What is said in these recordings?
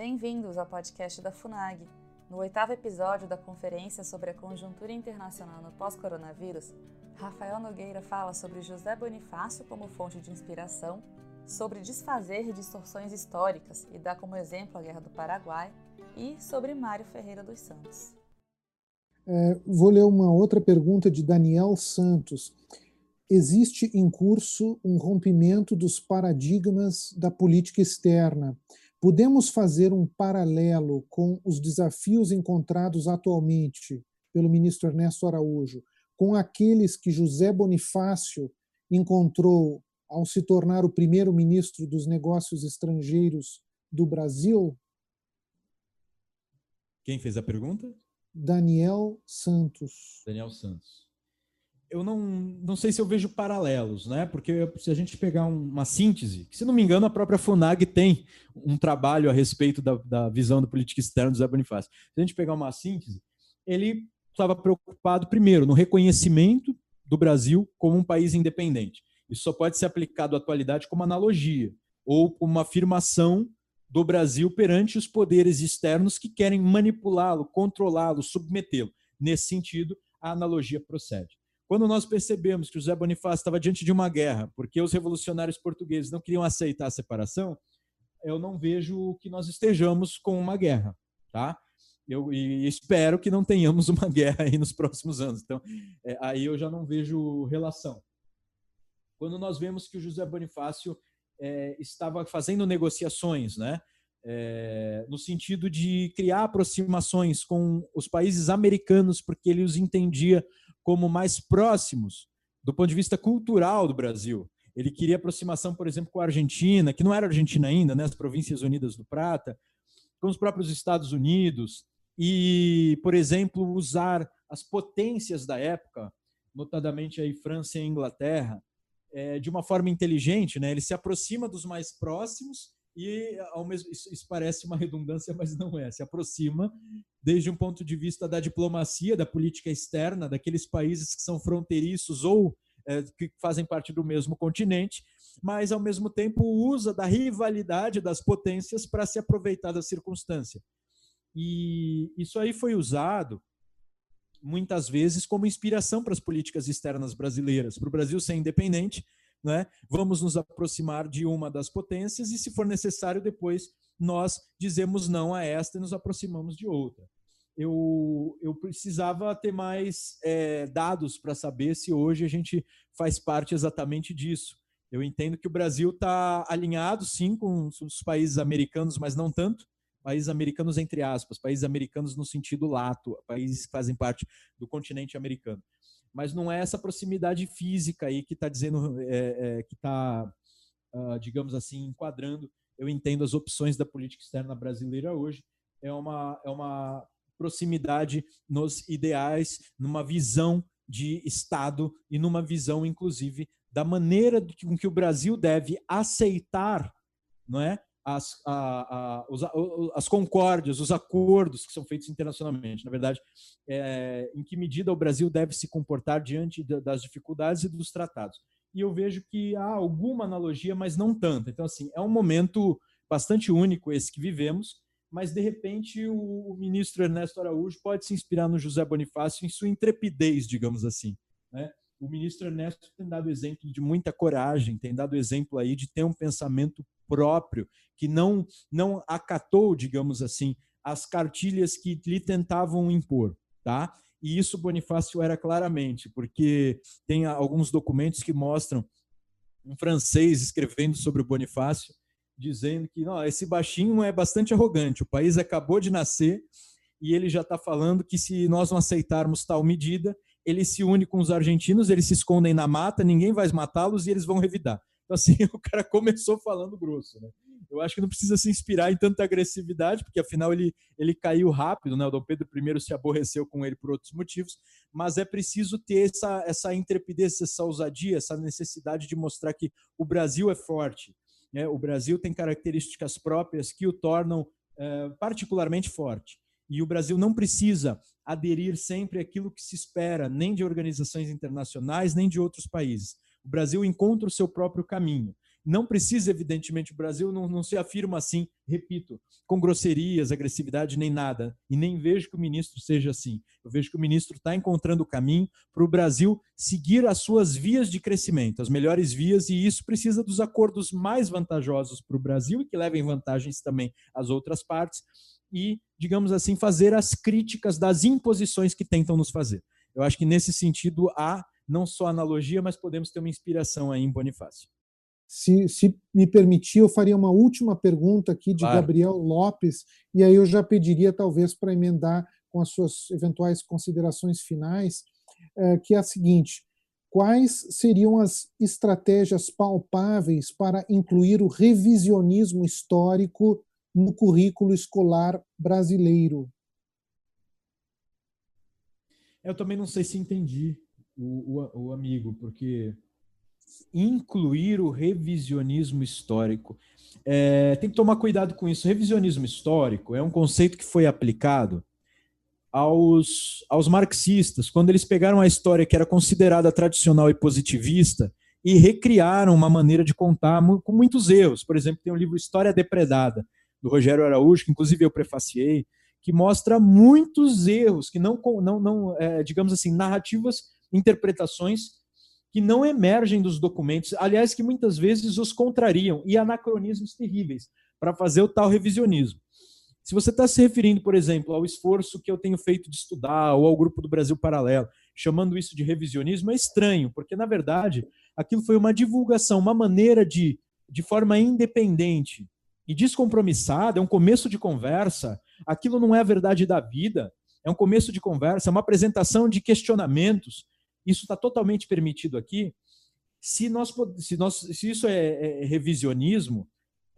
Bem-vindos ao podcast da FUNAG. No oitavo episódio da conferência sobre a conjuntura internacional no pós-coronavírus, Rafael Nogueira fala sobre José Bonifácio como fonte de inspiração, sobre desfazer distorções históricas e dá como exemplo a Guerra do Paraguai, e sobre Mário Ferreira dos Santos. É, vou ler uma outra pergunta de Daniel Santos. Existe em curso um rompimento dos paradigmas da política externa Podemos fazer um paralelo com os desafios encontrados atualmente pelo ministro Ernesto Araújo com aqueles que José Bonifácio encontrou ao se tornar o primeiro ministro dos negócios estrangeiros do Brasil? Quem fez a pergunta? Daniel Santos. Daniel Santos eu não, não sei se eu vejo paralelos, né? Porque se a gente pegar uma síntese, que, se não me engano, a própria FUNAG tem um trabalho a respeito da, da visão da política externa do Zé Bonifácio. Se a gente pegar uma síntese, ele estava preocupado, primeiro, no reconhecimento do Brasil como um país independente. Isso só pode ser aplicado à atualidade como analogia, ou como uma afirmação do Brasil perante os poderes externos que querem manipulá-lo, controlá-lo, submetê-lo. Nesse sentido, a analogia procede. Quando nós percebemos que José Bonifácio estava diante de uma guerra, porque os revolucionários portugueses não queriam aceitar a separação, eu não vejo que nós estejamos com uma guerra, tá? Eu e espero que não tenhamos uma guerra aí nos próximos anos. Então, é, aí eu já não vejo relação. Quando nós vemos que o José Bonifácio é, estava fazendo negociações, né? É, no sentido de criar aproximações com os países americanos, porque ele os entendia como mais próximos do ponto de vista cultural do Brasil. Ele queria aproximação, por exemplo, com a Argentina, que não era Argentina ainda, né, as Províncias Unidas do Prata, com os próprios Estados Unidos, e, por exemplo, usar as potências da época, notadamente aí França e Inglaterra, é, de uma forma inteligente. Né? Ele se aproxima dos mais próximos e ao mesmo isso, parece uma redundância, mas não é. Se aproxima desde um ponto de vista da diplomacia, da política externa, daqueles países que são fronteiriços ou é, que fazem parte do mesmo continente, mas ao mesmo tempo usa da rivalidade das potências para se aproveitar da circunstância. E isso aí foi usado muitas vezes como inspiração para as políticas externas brasileiras, para o Brasil ser independente né? Vamos nos aproximar de uma das potências e, se for necessário, depois nós dizemos não a esta e nos aproximamos de outra. Eu, eu precisava ter mais é, dados para saber se hoje a gente faz parte exatamente disso. Eu entendo que o Brasil está alinhado, sim, com os países americanos, mas não tanto. Países americanos, entre aspas, países americanos no sentido lato, países que fazem parte do continente americano mas não é essa proximidade física aí que está dizendo, é, é, que está, uh, ah, digamos assim, enquadrando. Eu entendo as opções da política externa brasileira hoje. É uma, é uma proximidade nos ideais, numa visão de Estado e numa visão, inclusive, da maneira com que o Brasil deve aceitar não é, as, a, a, os, as concórdias, os acordos que são feitos internacionalmente. Na verdade, é, em que medida o Brasil deve se comportar diante das dificuldades e dos tratados. E eu vejo que há alguma analogia, mas não tanta. Então, assim, é um momento bastante único esse que vivemos, mas de repente o, ministro Ernesto Araújo pode se inspirar no José Bonifácio em sua intrepidez, digamos assim. Né? o ministro Ernesto tem dado exemplo de muita coragem, tem dado exemplo aí de ter um pensamento próprio, que não, não acatou, digamos assim, as cartilhas que lhe tentavam impor, tá? E isso Bonifácio era claramente, porque tem alguns documentos que mostram um francês escrevendo sobre o Bonifácio, dizendo que não, esse baixinho é bastante arrogante, o país acabou de nascer e ele já está falando que se nós não aceitarmos tal medida, ele se une com os argentinos, eles se escondem na mata, ninguém vai matá-los e eles vão revidar. Então, assim, o cara começou falando grosso, né? Eu acho que não precisa se inspirar em tanta agressividade, porque afinal ele, ele caiu rápido, né? O Dom Pedro I se aborreceu com ele por outros motivos, mas é preciso ter essa, essa intrepidez, essa ousadia, essa necessidade de mostrar que o Brasil é forte. Né? O Brasil tem características próprias que o tornam é, particularmente forte. E o Brasil não precisa aderir sempre àquilo que se espera, nem de organizações internacionais, nem de outros países. O Brasil encontra o seu próprio caminho. Não precisa, evidentemente, o Brasil não, não se afirma assim, repito, com grosserias, agressividade, nem nada. E nem vejo que o ministro seja assim. Eu vejo que o ministro está encontrando o caminho para o Brasil seguir as suas vias de crescimento, as melhores vias, e isso precisa dos acordos mais vantajosos para o Brasil e que levem vantagens também às outras partes. E, digamos assim, fazer as críticas das imposições que tentam nos fazer. Eu acho que nesse sentido há não só analogia, mas podemos ter uma inspiração aí em Bonifácio. Se, se, me permitir, eu faria uma última pergunta aqui de claro. Gabriel Lopes, e aí eu já pediria, talvez, para emendar com as suas eventuais considerações finais, é, que é a seguinte: quais seriam as estratégias palpáveis para incluir o revisionismo histórico no currículo escolar brasileiro? Eu também não sei se entendi o, o, o amigo, porque incluir o revisionismo histórico. É, tem que tomar cuidado com isso. Revisionismo histórico é um conceito que foi aplicado aos, aos marxistas, quando eles pegaram a história que era considerada tradicional e positivista e recriaram uma maneira de contar com muitos erros. Por exemplo, tem o livro História Depredada, do Rogério Araújo, que inclusive eu prefaciei, que mostra muitos erros, que não, não, não é, digamos assim, narrativas, interpretações que não emergem dos documentos, aliás, que muitas vezes os contrariam, e anacronismos terríveis, para fazer o tal revisionismo. Se você está se referindo, por exemplo, ao esforço que eu tenho feito de estudar, ou ao Grupo do Brasil Paralelo, chamando isso de revisionismo, é estranho, porque, na verdade, aquilo foi uma divulgação, uma maneira de, de forma independente e descompromissada, é um começo de conversa, aquilo não é a verdade da vida, é um começo de conversa, é uma apresentação de questionamentos, isso está totalmente permitido aqui. Se, nós, se, nós, se isso é, é revisionismo,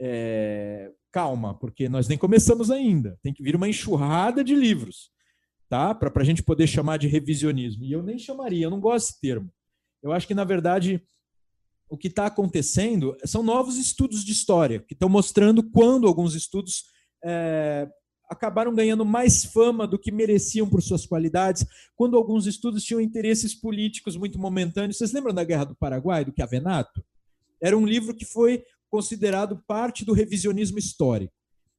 é, calma, porque nós nem começamos ainda. Tem que vir uma enxurrada de livros, tá? Para a gente poder chamar de revisionismo. E eu nem chamaria, eu não gosto desse termo. Eu acho que, na verdade, o que está acontecendo são novos estudos de história, que estão mostrando quando alguns estudos é, acabaram ganhando mais fama do que mereciam por suas qualidades, quando alguns estudos tinham interesses políticos muito momentâneos. Vocês lembram da Guerra do Paraguai, do Chiavenato? Era um livro que foi considerado parte do revisionismo histórico.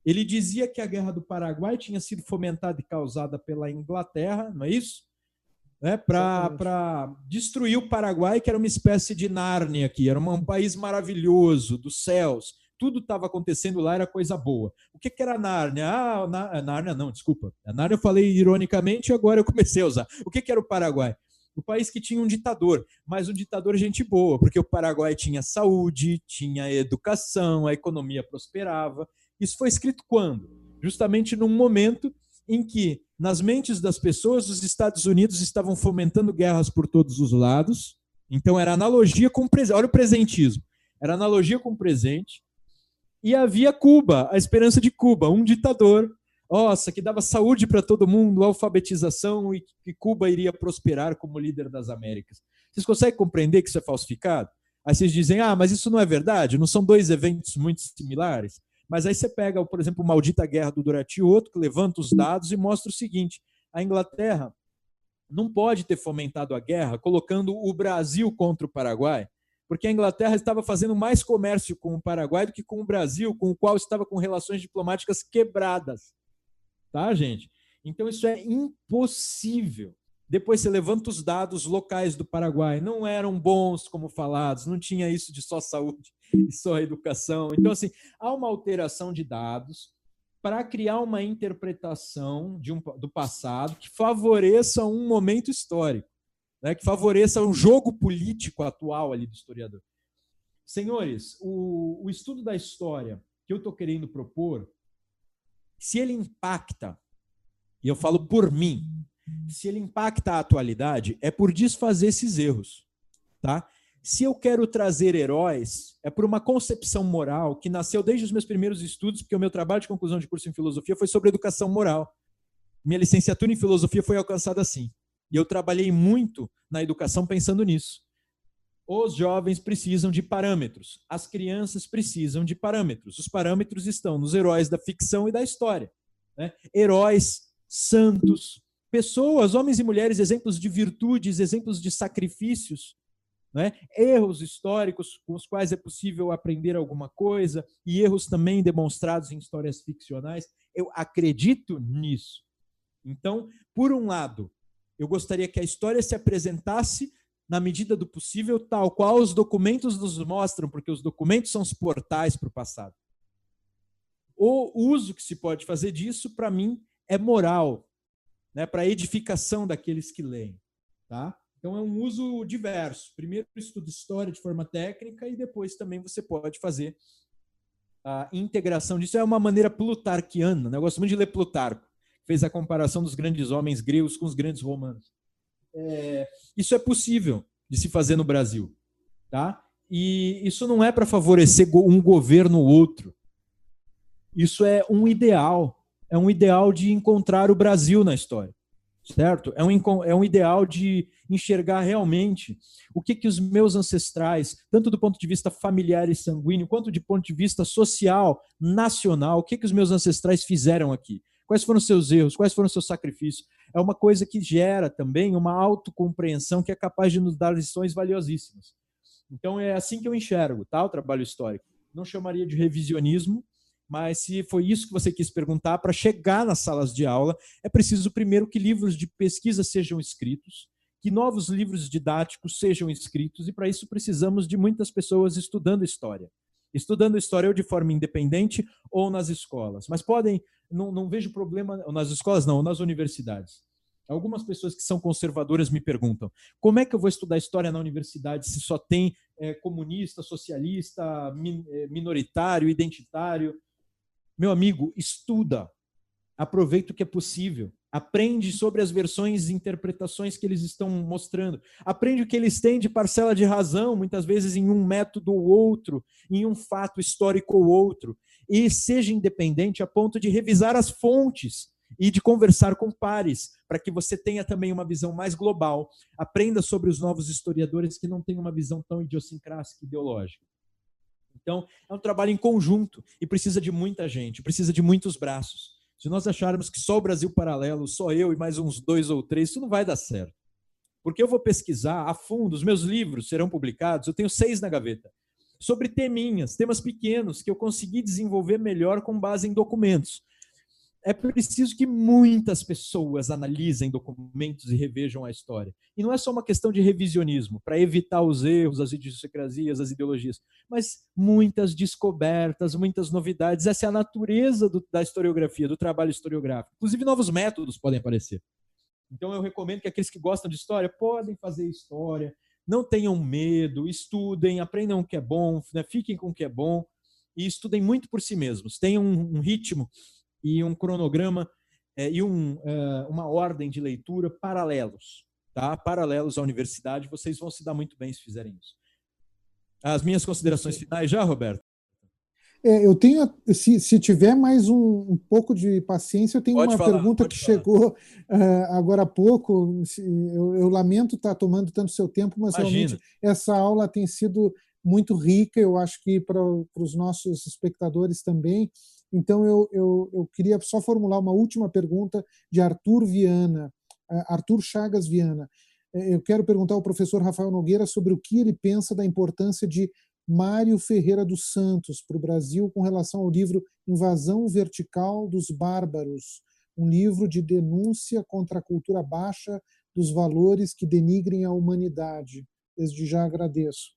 Ele dizia que a Guerra do Paraguai tinha sido fomentada e causada pela Inglaterra, não é isso? Né, para destruir o Paraguai, que era uma espécie de Nárnia aqui, era um país maravilhoso, dos céus, tudo estava acontecendo lá, era coisa boa. O que, que era Nárnia? Ah, Nárnia não, desculpa. A Nárnia eu falei ironicamente e agora eu comecei a usar. O que, que era o Paraguai? O país que tinha um ditador, mas um ditador gente boa, porque o Paraguai tinha saúde, tinha educação, a economia prosperava. Isso foi escrito quando? Justamente num momento em que, nas mentes das pessoas, os Estados Unidos estavam fomentando guerras por todos os lados. Então, era analogia com o presente. Olha o presentismo. Era analogia com o presente. E havia Cuba, a esperança de Cuba, um ditador, nossa, que dava saúde para todo mundo, alfabetização e que Cuba iria prosperar como líder das Américas. Vocês conseguem compreender que isso é falsificado? Aí vocês dizem, ah, mas isso não é verdade, não são dois eventos muito similares. Mas aí você pega, por exemplo, Maldita Guerra do Durati Otto, que levanta os dados e mostra o seguinte: a Inglaterra não pode ter fomentado a guerra colocando o Brasil contra o Paraguai, porque a Inglaterra estava fazendo mais comércio com o Paraguai do que com o Brasil, com o qual estava com relações diplomáticas quebradas. Tá, gente? Então isso é impossível. Depois você levanta os dados locais do Paraguai, não eram bons como falados, não tinha isso de só saúde e só educação. Então, assim, há uma alteração de dados para criar uma interpretação um, do passado que favoreça um momento histórico né, que favoreça o jogo político atual ali do historiador. Senhores, o, o estudo da história que eu estou querendo propor, se ele impacta, e eu falo por mim, se ele impacta a atualidade, é por desfazer esses erros. Tá? Se eu quero trazer heróis, é por uma concepção moral que nasceu desde os meus primeiros estudos, porque o meu trabalho de conclusão de curso em filosofia foi sobre educação moral. Minha licenciatura em filosofia foi alcançada assim. E eu trabalhei muito na educação pensando nisso. Os jovens precisam de parâmetros, as crianças precisam de parâmetros. Os parâmetros estão nos heróis da ficção e da história. Né? Heróis, santos, pessoas, homens e mulheres, exemplos de virtudes, exemplos de sacrifícios, né? erros históricos com os quais é possível aprender alguma coisa, e erros também demonstrados em histórias ficcionais. Eu acredito nisso. Então, por um lado, eu gostaria que a história se apresentasse na medida do possível, tal qual os documentos nos mostram, porque os documentos são os portais para o passado. O uso que se pode fazer disso, para mim, é moral, né, para edificação daqueles que leem. Tá? Então, é um uso diverso. Primeiro, estudo história de forma técnica e depois também você pode fazer a integração disso. É uma maneira plutarquiana. Né? Eu gosto muito de ler Plutarco. Fez a comparação dos grandes homens gregos com os grandes romanos. É, isso é possível de se fazer no Brasil. Tá? E isso não é para favorecer um governo ou outro. Isso é um ideal. É um ideal de encontrar o Brasil na história. Certo? É um, é um ideal de enxergar realmente o que, que os meus ancestrais, tanto do ponto de vista familiar e sanguíneo, quanto de ponto de vista social, nacional, o que, que os meus ancestrais fizeram aqui. Quais foram seus erros? Quais foram seus sacrifícios? É uma coisa que gera também uma autocompreensão que é capaz de nos dar lições valiosíssimas. Então é assim que eu enxergo, tá? O trabalho histórico. Não chamaria de revisionismo, mas se foi isso que você quis perguntar, para chegar nas salas de aula, é preciso primeiro que livros de pesquisa sejam escritos, que novos livros didáticos sejam escritos, e para isso precisamos de muitas pessoas estudando história estudando história ou de forma independente ou nas escolas. Mas podem, não, não vejo problema, nas escolas não, nas universidades. Algumas pessoas que são conservadoras me perguntam: como é que eu vou estudar história na universidade se só tem é, comunista, socialista, min, é, minoritário, identitário? Meu amigo, estuda, aproveita o que é possível. Aprende sobre as versões e interpretações que eles estão mostrando. Aprende o que eles têm de parcela de razão, muitas vezes em um método ou outro, em um fato histórico ou outro. E seja independente a ponto de revisar as fontes e de conversar com pares, para que você tenha também uma visão mais global. Aprenda sobre os novos historiadores que não têm uma visão tão idiosincrática ideológica. Então, é um trabalho em conjunto e precisa de muita gente, precisa de muitos braços. Se nós acharmos que só o Brasil Paralelo, só eu e mais uns dois ou três, isso não vai dar certo. Porque eu vou pesquisar a fundo, os meus livros serão publicados, eu tenho seis na gaveta, sobre teminhas, temas pequenos que eu consegui desenvolver melhor com base em documentos é preciso que muitas pessoas analisem documentos e revejam a história. E não é só uma questão de revisionismo, para evitar os erros, as idiosincrasias, as ideologias, mas muitas descobertas, muitas novidades. Essa é a natureza do, da historiografia, do trabalho historiográfico. Inclusive, novos métodos podem aparecer. Então, eu recomendo que aqueles que gostam de história podem fazer história, não tenham medo, estudem, aprendam o que é bom, né? fiquem com o que é bom e estudem muito por si mesmos. Tenham um, um ritmo e um cronograma é, e um, é, uma ordem de leitura paralelos, tá? Paralelos à universidade, vocês vão se dar muito bem se fizerem isso. As minhas considerações finais já, Roberto? É, eu tenho, se, se tiver mais um, um, pouco de paciência, eu tenho pode uma falar, pergunta que falar. chegou uh, agora há pouco. Eu, eu lamento estar tomando tanto seu tempo, mas Imagina. realmente essa aula tem sido muito rica, eu acho que para os nossos espectadores também. Então, eu, eu, eu queria só formular uma última pergunta de Arthur Viana, eh, Arthur Chagas Viana. Eh, eu quero perguntar ao professor Rafael Nogueira sobre o que ele pensa da importância de Mário Ferreira dos Santos para o Brasil com relação ao livro Invasão Vertical dos Bárbaros, um livro de denúncia contra a cultura baixa dos valores que denigrem a humanidade. Desde já agradeço.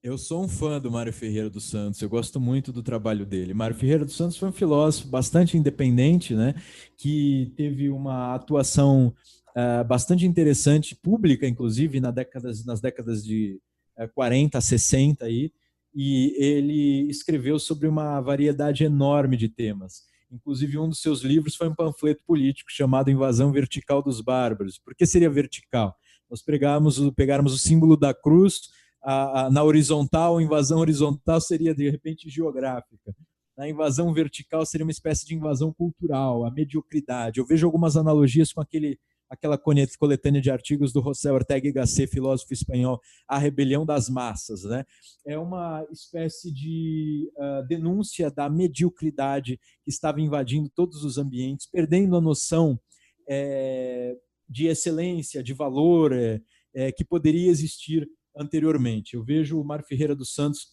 Eu sou um fã do Mário Ferreira dos Santos, eu gosto muito do trabalho dele. Mário Ferreira dos Santos foi um filósofo bastante independente, né, que teve uma atuação uh, bastante interessante, pública, inclusive, na décadas, nas décadas de uh, 40, 60 aí, e ele escreveu sobre uma variedade enorme de temas. Inclusive, um dos seus livros foi um panfleto político chamado Invasão Vertical dos Bárbaros. Por que seria vertical? Nós pegamos, pegarmos o símbolo da cruz a, a, na horizontal, a invasão horizontal seria de repente geográfica. Na invasão vertical seria uma espécie de invasão cultural, a mediocridade. Eu vejo algumas analogias com aquele aquela coletânea de artigos do José Ortega y Gasset, filósofo espanhol, A Rebelião das Massas. Né? É uma espécie de uh, denúncia da mediocridade que estava invadindo todos os ambientes, perdendo a noção é, de excelência, de valor, é, é, que poderia existir anteriormente. Eu vejo o Mário Ferreira dos Santos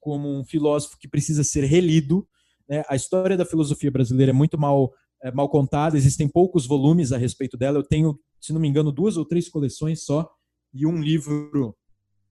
como um filósofo que precisa ser relido. Né? A história da filosofia brasileira é muito mal, é, mal contada, existem poucos volumes a respeito dela. Eu tenho, se não me engano, duas ou três coleções só e um livro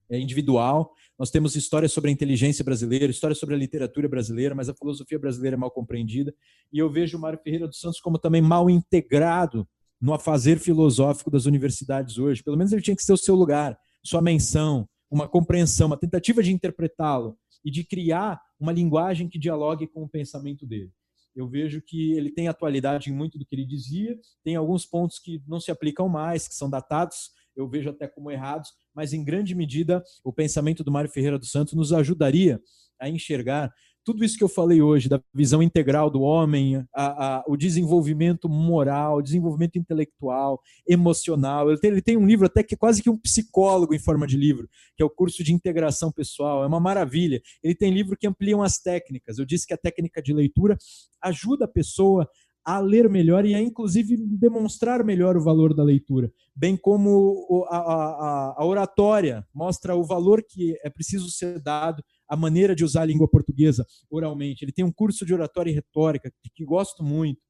é, individual. Nós temos histórias sobre a inteligência brasileira, histórias sobre a literatura brasileira, mas a filosofia brasileira é mal compreendida. E eu vejo o Mário Ferreira dos Santos como também mal integrado no afazer filosófico das universidades hoje. Pelo menos ele tinha que ter o seu lugar, sua menção, uma compreensão, uma tentativa de interpretá-lo e de criar uma linguagem que dialogue com o pensamento dele. Eu vejo que ele tem atualidade em muito do que ele dizia, tem alguns pontos que não se aplicam mais, que são datados, eu vejo até como errados, mas em grande medida o pensamento do Mário Ferreira dos Santos nos ajudaria a enxergar tudo isso que eu falei hoje, da visão integral do homem, a, a, o desenvolvimento moral, desenvolvimento intelectual, emocional. Ele tem, ele tem, um livro até que é quase que um psicólogo em forma de livro, que é o curso de integração pessoal. É uma maravilha. Ele tem livro que ampliam as técnicas. Eu disse que a técnica de leitura ajuda a pessoa a ler melhor e a, inclusive, demonstrar melhor o valor da leitura, bem como a, a, a, oratória mostra o valor que é preciso ser dado à maneira de usar a língua portuguesa oralmente. Ele tem um curso de oratória e retórica que, gosto muito.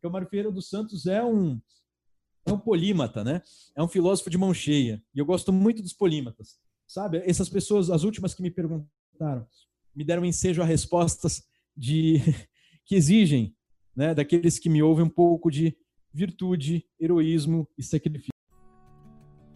Que o Mário Ferreira dos Santos é um é um polímata, né? É um filósofo de mão cheia. E eu gosto muito dos polímatas. Sabe? Essas pessoas, as últimas que me perguntaram, me deram ensejo a respostas de que exigem né, daqueles que me ouvem um pouco de virtude, heroísmo e sacrifício.